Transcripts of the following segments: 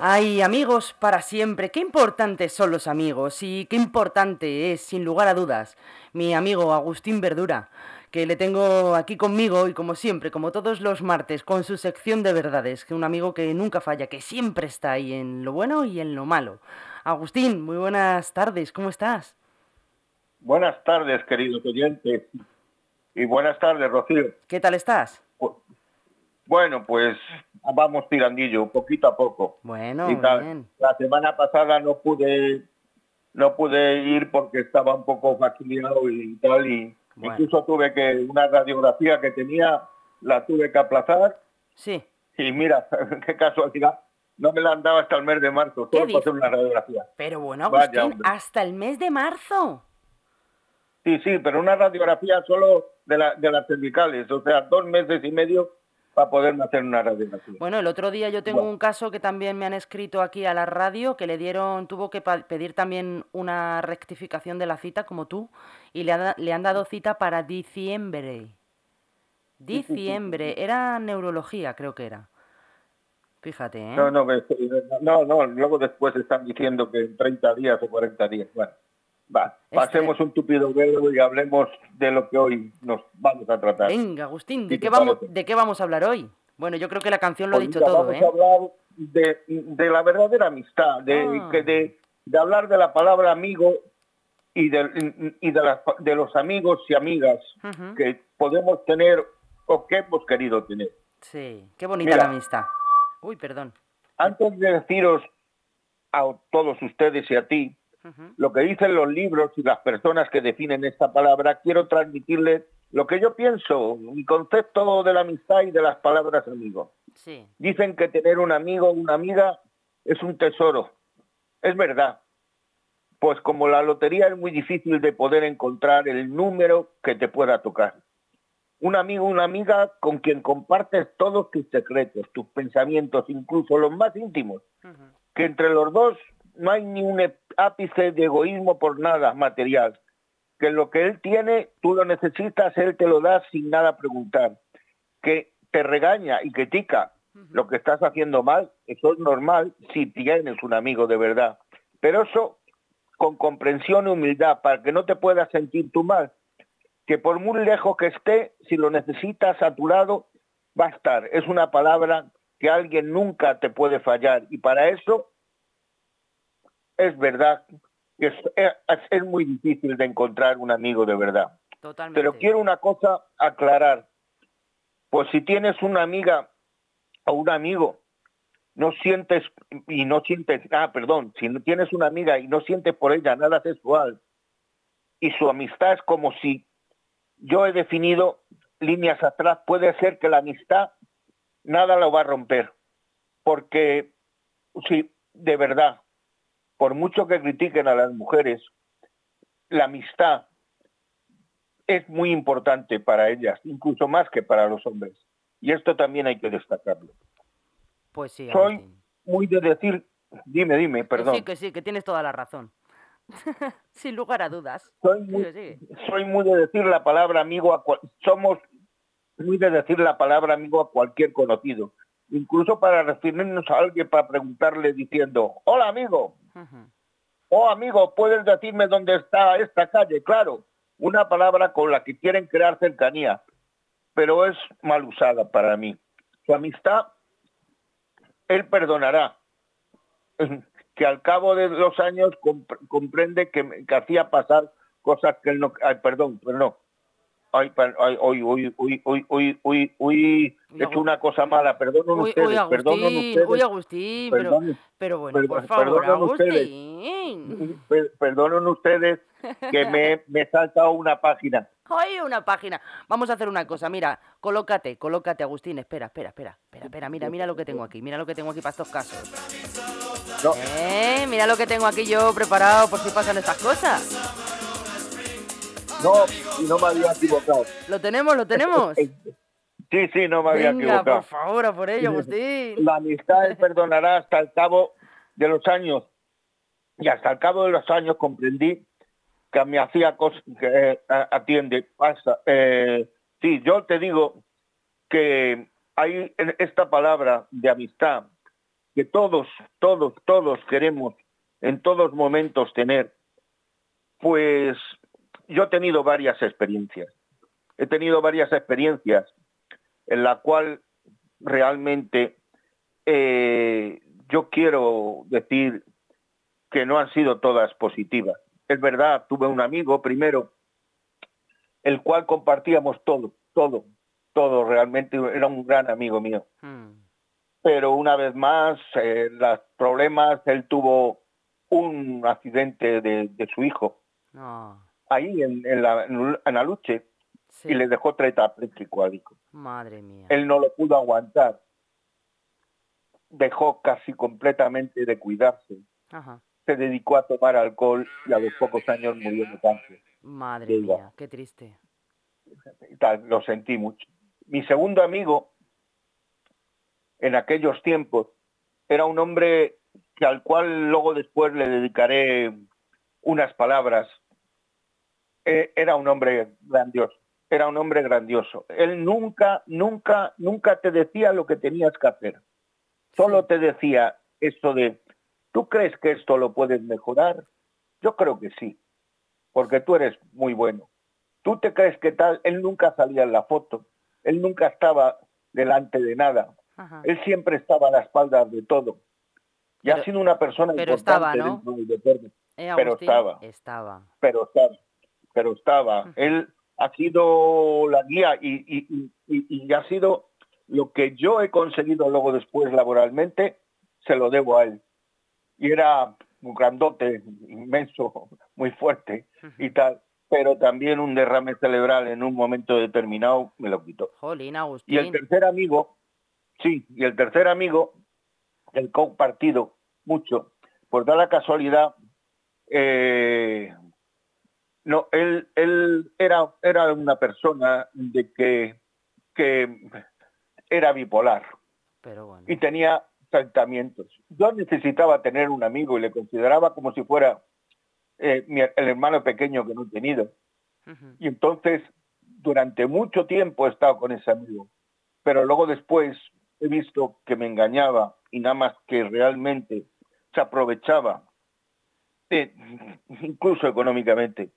Ay, amigos para siempre, qué importantes son los amigos y qué importante es, sin lugar a dudas, mi amigo Agustín Verdura, que le tengo aquí conmigo y como siempre, como todos los martes, con su sección de verdades, que un amigo que nunca falla, que siempre está ahí en lo bueno y en lo malo. Agustín, muy buenas tardes, ¿cómo estás? Buenas tardes, queridos oyentes. Y buenas tardes, Rocío. ¿Qué tal estás? Bueno, pues vamos tirandillo, poquito a poco. Bueno, bien. La semana pasada no pude no pude ir porque estaba un poco fastidiado y tal y incluso tuve que una radiografía que tenía la tuve que aplazar. Sí. Y mira, qué casualidad, no me la han dado hasta el mes de marzo, solo para hacer una radiografía. Pero bueno, Agustín, hasta el mes de marzo. Sí, sí, pero una radiografía solo de, la, de las cervicales, o sea, dos meses y medio para poder hacer una radiografía. Bueno, el otro día yo tengo un caso que también me han escrito aquí a la radio, que le dieron, tuvo que pedir también una rectificación de la cita, como tú, y le, le han dado cita para diciembre. Diciembre, era neurología, creo que era. Fíjate, ¿eh? No, no, no, no, luego después están diciendo que en 30 días o 40 días. Bueno. Va, este pasemos un tupido velo y hablemos de lo que hoy nos vamos a tratar. Venga, Agustín, ¿de, qué vamos, ¿de qué vamos a hablar hoy? Bueno, yo creo que la canción lo ha pues dicho todo, vamos ¿eh? a hablar de, de, la verdadera amistad, de, Ah. de, de, hablar de la palabra amigo y de, y de, la, de los amigos y amigas que podemos tener o que hemos querido tener. Sí, qué bonita Mira. la amistad. Uy, perdón. Antes de deciros a todos ustedes y a ti Lo que dicen los libros y las personas que definen esta palabra, quiero transmitirles lo que yo pienso, mi concepto de la amistad y de las palabras amigo. Sí, Dicen que tener un amigo o una amiga es un tesoro. Es verdad. Pues como la lotería es muy difícil de poder encontrar el número que te pueda tocar. Un amigo una amiga con quien compartes todos tus secretos, tus pensamientos, incluso los más íntimos que entre los dos no hay ni un ápice de egoísmo por nada material, que lo que él tiene, tú lo necesitas, él te lo da sin nada preguntar, que te regaña y critica lo que estás haciendo mal, eso es normal si tienes un amigo de verdad, pero eso con comprensión y humildad, para que no te puedas sentir tú mal, que por muy lejos que esté, si lo necesitas a tu lado, va a estar. Es una palabra que alguien nunca te puede fallar. Y para eso es verdad que es, es- es muy difícil de encontrar un amigo de verdad. Totalmente. Pero quiero una cosa aclarar. Pues si tienes una amiga o un amigo, no sientes y no sientes, ah, perdón, si no tienes una amiga y no sientes por ella nada sexual y su amistad es como si yo he definido líneas atrás, puede ser que la amistad nada lo va a romper. Porque si de verdad, por mucho que critiquen a las mujeres, la amistad es muy importante para ellas, incluso más que para los hombres. Y esto también hay que destacarlo. Pues sí, Soy Agustín. muy de decir, dime, dime, Que perdón. sí, que sí, que tienes toda la razón. Sin lugar a dudas. Soy muy, soy de decir la palabra amigo a cual- somos muy de decir la palabra amigo a cualquier conocido, incluso para referirnos a alguien para preguntarle diciendo, hola amigo, Ujú. oh amigo, puedes decirme dónde está esta calle, claro, una palabra con la que quieren crear cercanía, pero es mal usada para mí. Su amistad, él perdonará, que al cabo de los años compr- comprende que, me- que hacía pasar cosas que él no, ay, perdón, pero no. Ay, per- uy, uy, uy, uy, uy, uy, uy, he hecho una cosa mala, perdonen ustedes, uy, perdonen ustedes. uy, Agustín, pero, bueno, perdón- por favor, ustedes. Per- perdonen ustedes que me, me he saltado una página. Ay, una página. Vamos a hacer una cosa, mira, colócate, colócate, Agustín, espera, espera, espera, espera, espera, mira, mira lo que tengo aquí, mira lo que tengo aquí para estos casos. No. Eh, mira lo que tengo aquí yo preparado por si pasan estas cosas. No, no me había equivocado. ¿Lo tenemos, lo tenemos? Sí, sí, no me había Venga, equivocado. por favor, a por ello, Agustín. La amistad perdonará hasta el cabo de los años. Y hasta el cabo de los años comprendí que me hacía cosas que eh, atiende, pasa. Eh, sí, yo te digo que hay esta palabra de amistad que todos, todos, todos queremos en todos momentos tener, pues yo he tenido varias experiencias. He tenido varias experiencias en la cual realmente eh, yo quiero decir que no han sido todas positivas. Es verdad, tuve un amigo primero, el cual compartíamos todo, todo, todo, realmente era un gran amigo mío. Hmm. Pero una vez más, eh, los problemas, él tuvo un accidente de, su hijo. Ahí en, la, en la lucha y le dejó tetrapléjico al hijo. Madre mía. Él no lo pudo aguantar. Dejó casi completamente de cuidarse. Se dedicó a tomar alcohol y a los pocos años murió de cáncer. Madre mía, qué triste. lo sentí mucho. Mi segundo amigo, en aquellos tiempos, era un hombre que al cual luego después le dedicaré unas palabras. Eh, era un hombre grandioso era un hombre grandioso. Él nunca, nunca, nunca te decía lo que tenías que hacer. Solo te decía esto de, ¿tú crees que esto lo puedes mejorar? Yo creo que sí, porque tú eres muy bueno. ¿Tú te crees que tal? Él nunca salía en la foto, él nunca estaba delante de nada, él siempre estaba a la espalda de todo. Y ha sido una persona pero importante estaba, ¿no? dentro del deporte. Eh, pero estaba. Estaba. Pero estaba. Pero estaba. Él ha sido la guía y, ha sido lo que yo he conseguido luego después laboralmente, se lo debo a él. Y era un grandote, inmenso, muy fuerte y tal, pero también un derrame cerebral en un momento determinado me lo quitó. y el tercer amigo, sí, y el tercer amigo, el compartido mucho, por dar la casualidad, eh, no, él, él era, era una persona de que, que era bipolar. Y tenía tratamientos. Yo necesitaba tener un amigo y le consideraba como si fuera eh, el hermano pequeño que no he tenido. Y entonces, durante mucho tiempo he estado con ese amigo, pero luego después he visto que me engañaba y nada más que realmente se aprovechaba, eh, incluso económicamente,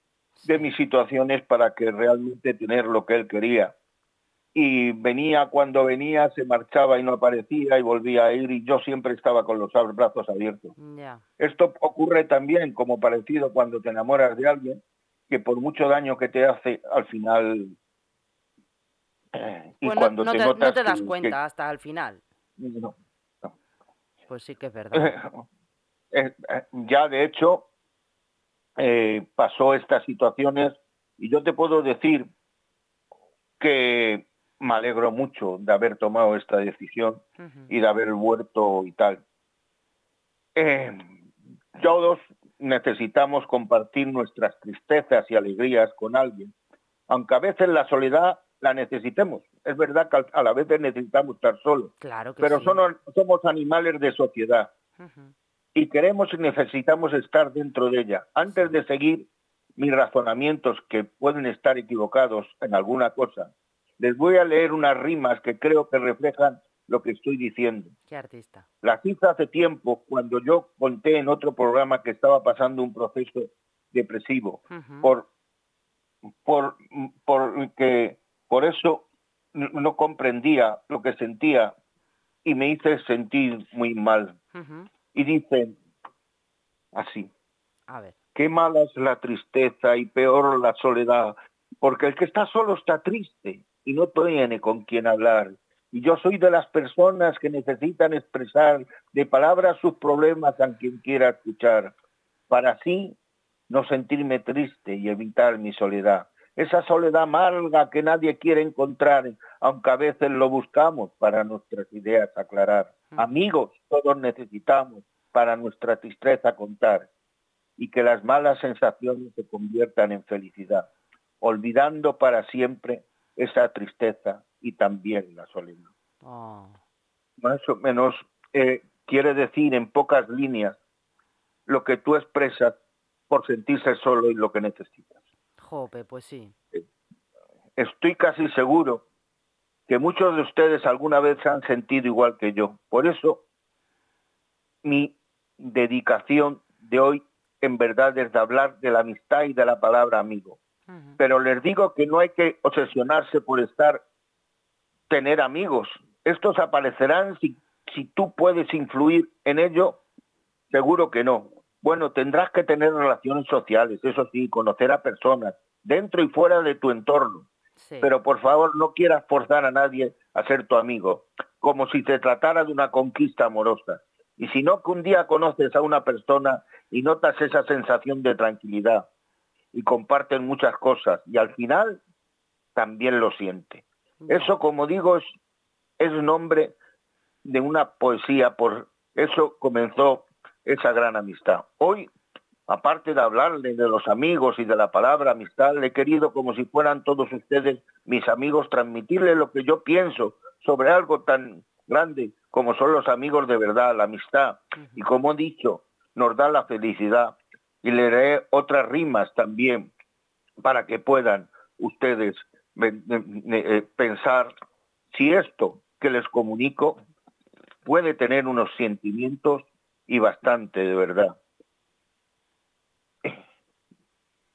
de mis situaciones para que realmente tener lo que él quería. Y venía cuando venía, se marchaba y no aparecía y volvía a ir y yo siempre estaba con los brazos abiertos. Esto ocurre también como parecido cuando te enamoras de alguien que por mucho daño que te hace, al final... Eh, y pues cuando no, te, no te das cuenta hasta el final. No, Pues sí que es verdad. Eh, ya de hecho, eh, pasó estas situaciones y yo te puedo decir que me alegro mucho de haber tomado esta decisión y de haber vuelto y tal. Eh, todos necesitamos compartir nuestras tristezas y alegrías con alguien, aunque a veces la soledad la necesitemos. Es verdad que a la vez necesitamos estar solos, claro pero somos animales de sociedad y queremos y necesitamos estar dentro de ella. Antes de seguir mis razonamientos que pueden estar equivocados en alguna cosa, les voy a leer unas rimas que creo que reflejan lo que estoy diciendo. ¿Qué artista? Las hice hace tiempo cuando yo conté en otro programa que estaba pasando un proceso depresivo por por por que por eso no comprendía lo que sentía y me hice sentir muy mal y dicen así. A ver. Qué mala es la tristeza y peor la soledad, porque el que está solo está triste y no tiene con quién hablar. Y yo soy de las personas que necesitan expresar de palabras sus problemas a quien quiera escuchar, para así no sentirme triste y evitar mi soledad. Esa soledad amarga que nadie quiere encontrar, aunque a veces lo buscamos para nuestras ideas aclarar. Amigos, todos necesitamos para nuestra tristeza contar y que las malas sensaciones se conviertan en felicidad, olvidando para siempre esa tristeza y también la soledad. Ah. Más o menos eh, quiere decir en pocas líneas lo que tú expresas por sentirse solo y lo que necesitas. Jope, pues sí. Estoy casi seguro que muchos de ustedes alguna vez se han sentido igual que yo. Por eso mi dedicación de hoy en verdad es de hablar de la amistad y de la palabra amigo. Pero les digo que no hay que obsesionarse por estar, tener amigos. Estos aparecerán si, si tú puedes influir en ello, seguro que no. Bueno, tendrás que tener relaciones sociales, eso sí, conocer a personas, dentro y fuera de tu entorno. Pero por favor, no quieras forzar a nadie a ser tu amigo, como si se tratara de una conquista amorosa. Y si no, que un día conoces a una persona y notas esa sensación de tranquilidad y comparten muchas cosas y al final también lo siente. Eso, como digo, es, es nombre de una poesía, por eso comenzó esa gran amistad. Hoy aparte de hablarle de los amigos y de la palabra amistad, le he querido, como si fueran todos ustedes mis amigos, transmitirle lo que yo pienso sobre algo tan grande como son los amigos de verdad, la amistad. Y como he dicho, nos da la felicidad. Y leeré otras rimas también para que puedan ustedes eh, pensar si esto que les comunico puede tener unos sentimientos y bastante de verdad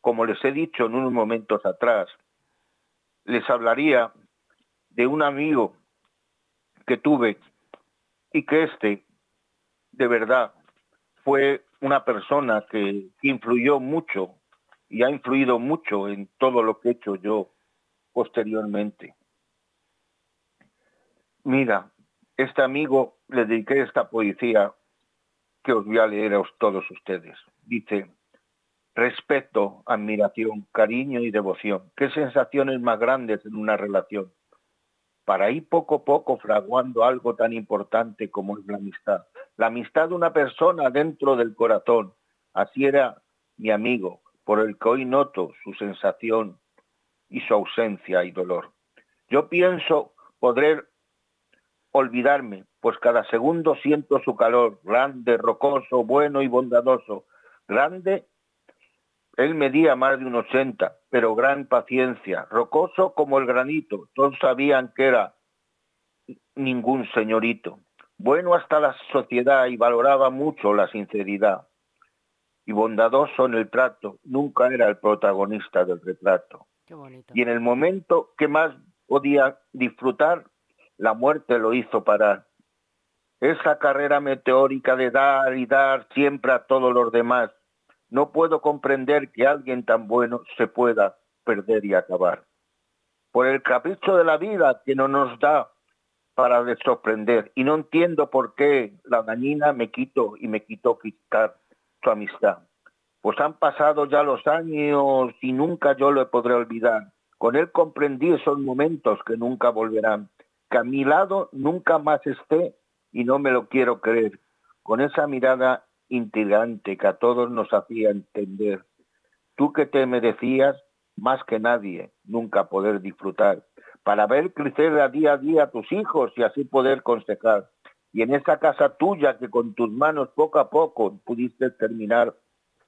como les he dicho en unos momentos atrás, les hablaría de un amigo que tuve y que este, de verdad, fue una persona que influyó mucho y ha influido mucho en todo lo que he hecho yo posteriormente. Mira, este amigo le dediqué esta poesía que os voy a leer a todos ustedes. Dice, respeto, admiración, cariño y devoción. ¿Qué sensaciones más grandes en una relación? Para ir poco a poco fraguando algo tan importante como es la amistad. La amistad de una persona dentro del corazón. Así era mi amigo, por el que hoy noto su sensación y su ausencia y dolor. Yo pienso poder olvidarme, pues cada segundo siento su calor, grande, rocoso, bueno y bondadoso, grande él medía más de un ochenta, pero gran paciencia, rocoso como el granito. Todos sabían que era ningún señorito. Bueno hasta la sociedad y valoraba mucho la sinceridad. Y bondadoso en el trato, nunca era el protagonista del retrato. Y en el momento que más podía disfrutar, la muerte lo hizo parar. Esa carrera meteórica de dar y dar siempre a todos los demás, no puedo comprender que alguien tan bueno se pueda perder y acabar. Por el capricho de la vida que no nos da para sorprender. Y no entiendo por qué la dañina me quito y me quitó quitar su amistad. Pues han pasado ya los años y nunca yo lo podré olvidar. Con él comprendí esos momentos que nunca volverán. Que a mi lado nunca más esté y no me lo quiero creer. Con esa mirada intrigante que a todos nos hacía entender. Tú que te merecías más que nadie nunca poder disfrutar, para ver crecer a día a día a tus hijos y así poder consejar. Y en esa casa tuya que con tus manos poco a poco pudiste terminar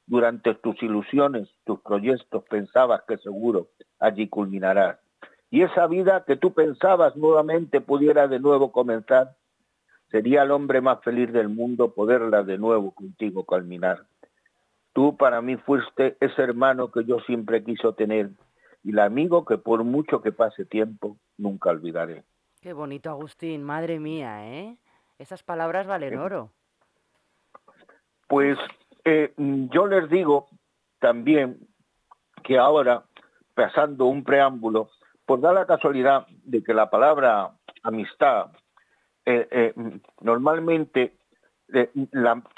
durante tus ilusiones, tus proyectos, pensabas que seguro allí culminarás. Y esa vida que tú pensabas nuevamente pudiera de nuevo comenzar, Sería el hombre más feliz del mundo poderla de nuevo contigo culminar. Tú para mí fuiste ese hermano que yo siempre quiso tener y el amigo que por mucho que pase tiempo nunca olvidaré. Qué bonito, Agustín, madre mía, ¿eh? Esas palabras valen oro. Pues eh, yo les digo también que ahora, pasando un preámbulo, por dar la casualidad de que la palabra amistad eh, eh, normalmente eh,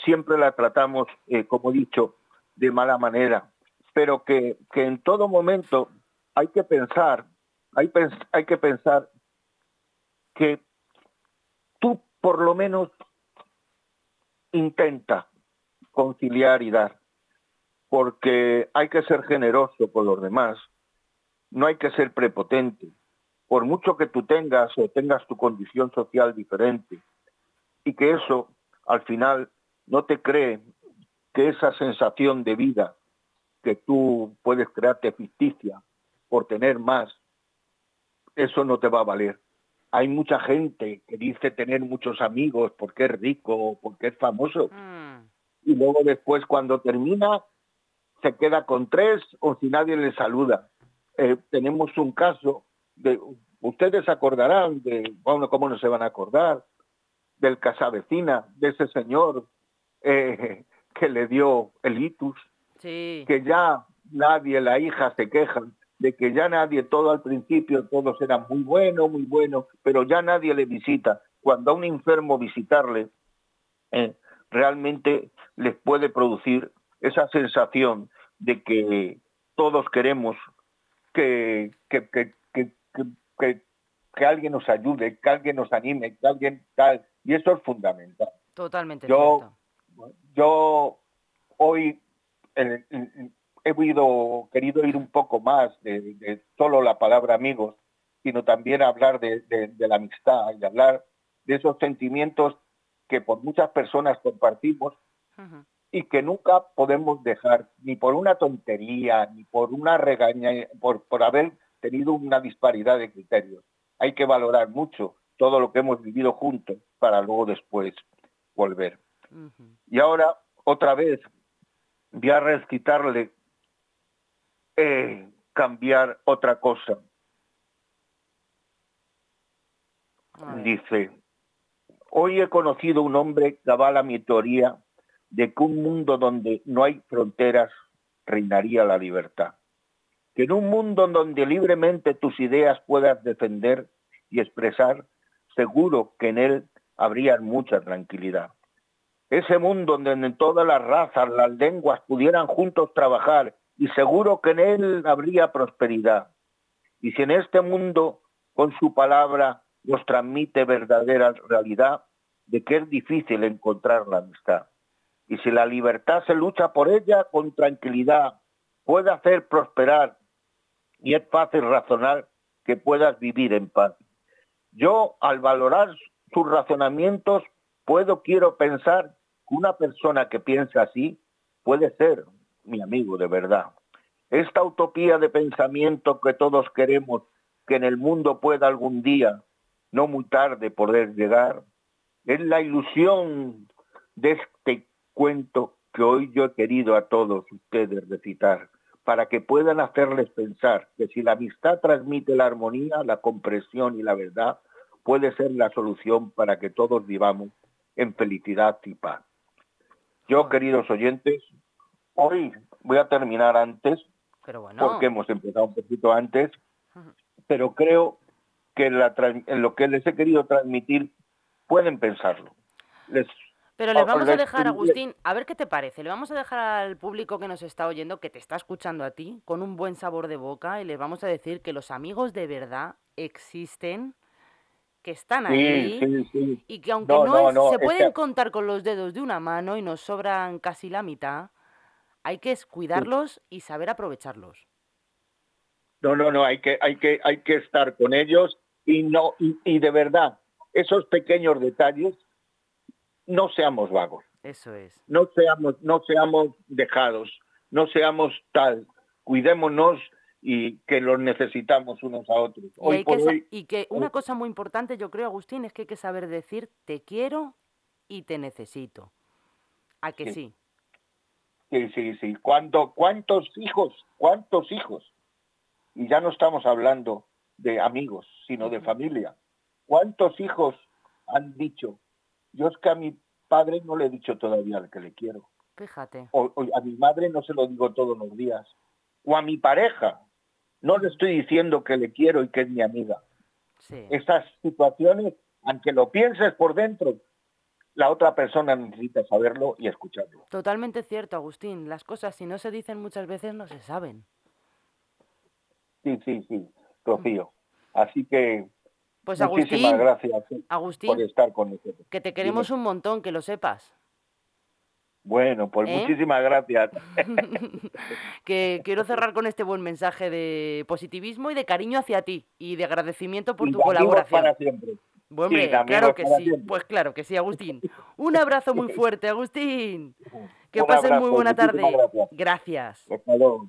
siempre la tratamos, como he dicho, de mala manera, pero que, en todo momento hay que pensar, hay, hay que pensar que tú por lo menos intenta conciliar y dar, porque hay que ser generoso con los demás, no hay que ser prepotente, por mucho que tú tengas o tengas tu condición social diferente, y que eso al final no te cree que esa sensación de vida que tú puedes crearte ficticia por tener más, eso no te va a valer. hay mucha gente que dice tener muchos amigos porque es rico o porque es famoso. Mm, Y luego después cuando termina se queda con tres o si nadie le saluda. Eh, tenemos un caso de, ustedes acordarán de, bueno, ¿cómo no se van a acordar? Del casavecina, de ese señor eh, que le dio el itus, sí. que ya nadie, la hija se queja de que ya nadie, todo al principio, todos eran muy buenos, muy buenos, pero ya nadie le visita. Cuando a un enfermo visitarle, eh, realmente les puede producir esa sensación de que todos queremos que, que, que, que, que- alguien nos ayude, que alguien nos anime, que alguien tal, y eso es fundamental. Totalmente Yo- cierto. Yo hoy eh, eh, he oído- querido ir un poco más de, de solo la palabra amigos, sino también hablar de, de- de la amistad y hablar de esos sentimientos que por muchas personas compartimos y que nunca podemos dejar, ni por una tontería, ni por una regaña, por, por haber tenido una disparidad de criterios. Hay que valorar mucho todo lo que hemos vivido juntos para luego después volver. Y ahora, otra vez, voy a recitarle eh, cambiar otra cosa. Dice, hoy he conocido un hombre que avala mi teoría de que un mundo donde no hay fronteras reinaría la libertad. En un mundo donde libremente tus ideas puedas defender y expresar, seguro que en él habría mucha tranquilidad. Ese mundo donde todas las razas, las lenguas pudieran juntos trabajar y seguro que en él habría prosperidad. Y si en este mundo con su palabra nos transmite verdadera realidad de que es difícil encontrar la amistad. Y si la libertad se lucha por ella con tranquilidad, puede hacer prosperar y es fácil razonar que puedas vivir en paz. Yo, al valorar sus razonamientos, puedo, quiero pensar que una persona que piensa así puede ser mi amigo de verdad. Esta utopía de pensamiento que todos queremos que en el mundo pueda algún día, no muy tarde, poder llegar, es la ilusión de este cuento que hoy yo he querido a todos ustedes recitar, para que puedan hacerles pensar que si la amistad transmite la armonía, la comprensión y la verdad, puede ser la solución para que todos vivamos en felicidad y paz. Yo, queridos oyentes, hoy voy a terminar antes, Pero bueno. porque hemos empezado un poquito antes, pero creo que la tran- en lo que les he querido transmitir pueden pensarlo. Les, Pero les o- vamos a dejar, Agustín, a ver qué te parece. Le vamos a dejar al público que nos está oyendo, que te está escuchando a ti, con un buen sabor de boca y les vamos a decir que los amigos de verdad existen, que están ahí Sí, sí, sí. y que aunque No, es- no, se pueden que- contar con los dedos de una mano y nos sobran casi la mitad, hay que cuidarlos y saber aprovecharlos. No, no, no, hay que, hay que, hay que estar con ellos y no, y, y de verdad, esos pequeños detalles, no seamos vagos, Eso es. no seamos, no seamos dejados, no seamos tal, cuidémonos y que los necesitamos unos a otros. Y, Hoy hay por que hoy, y que una cosa muy importante, yo creo, Agustín, es que hay que saber decir te quiero y te necesito. ¿A que sí? sí, sí, sí. ¿Cuánto, ¿Cuántos hijos, cuántos hijos? Y ya no estamos hablando de amigos, sino de familia. ¿Cuántos hijos han dicho, yo es que a mi padre no le he dicho todavía que le quiero? Fíjate. o, o a mi madre no se lo digo todos los días, o a mi pareja, no le estoy diciendo que le quiero y que es mi amiga. Sí. Esas situaciones, aunque lo pienses por dentro, la otra persona necesita saberlo y escucharlo. Totalmente cierto, Agustín. Las cosas, si no se dicen muchas veces, no se saben. Sí, sí, sí, Rocío. Así que Pues muchísimas Agustín, gracias por Agustín, estar con nosotros. que te queremos un montón, que lo sepas. Bueno, pues ¿Eh? muchísimas gracias. que quiero cerrar con este buen mensaje de positivismo y de cariño hacia ti y de agradecimiento por Y tu colaboración. para siempre. Bueno, hombre, Sí, amigos claro que sí. siempre. Pues claro que sí, Agustín. Un abrazo muy fuerte, Agustín. Que Un pases muy buena tarde. gracias. Gracias. Hasta luego.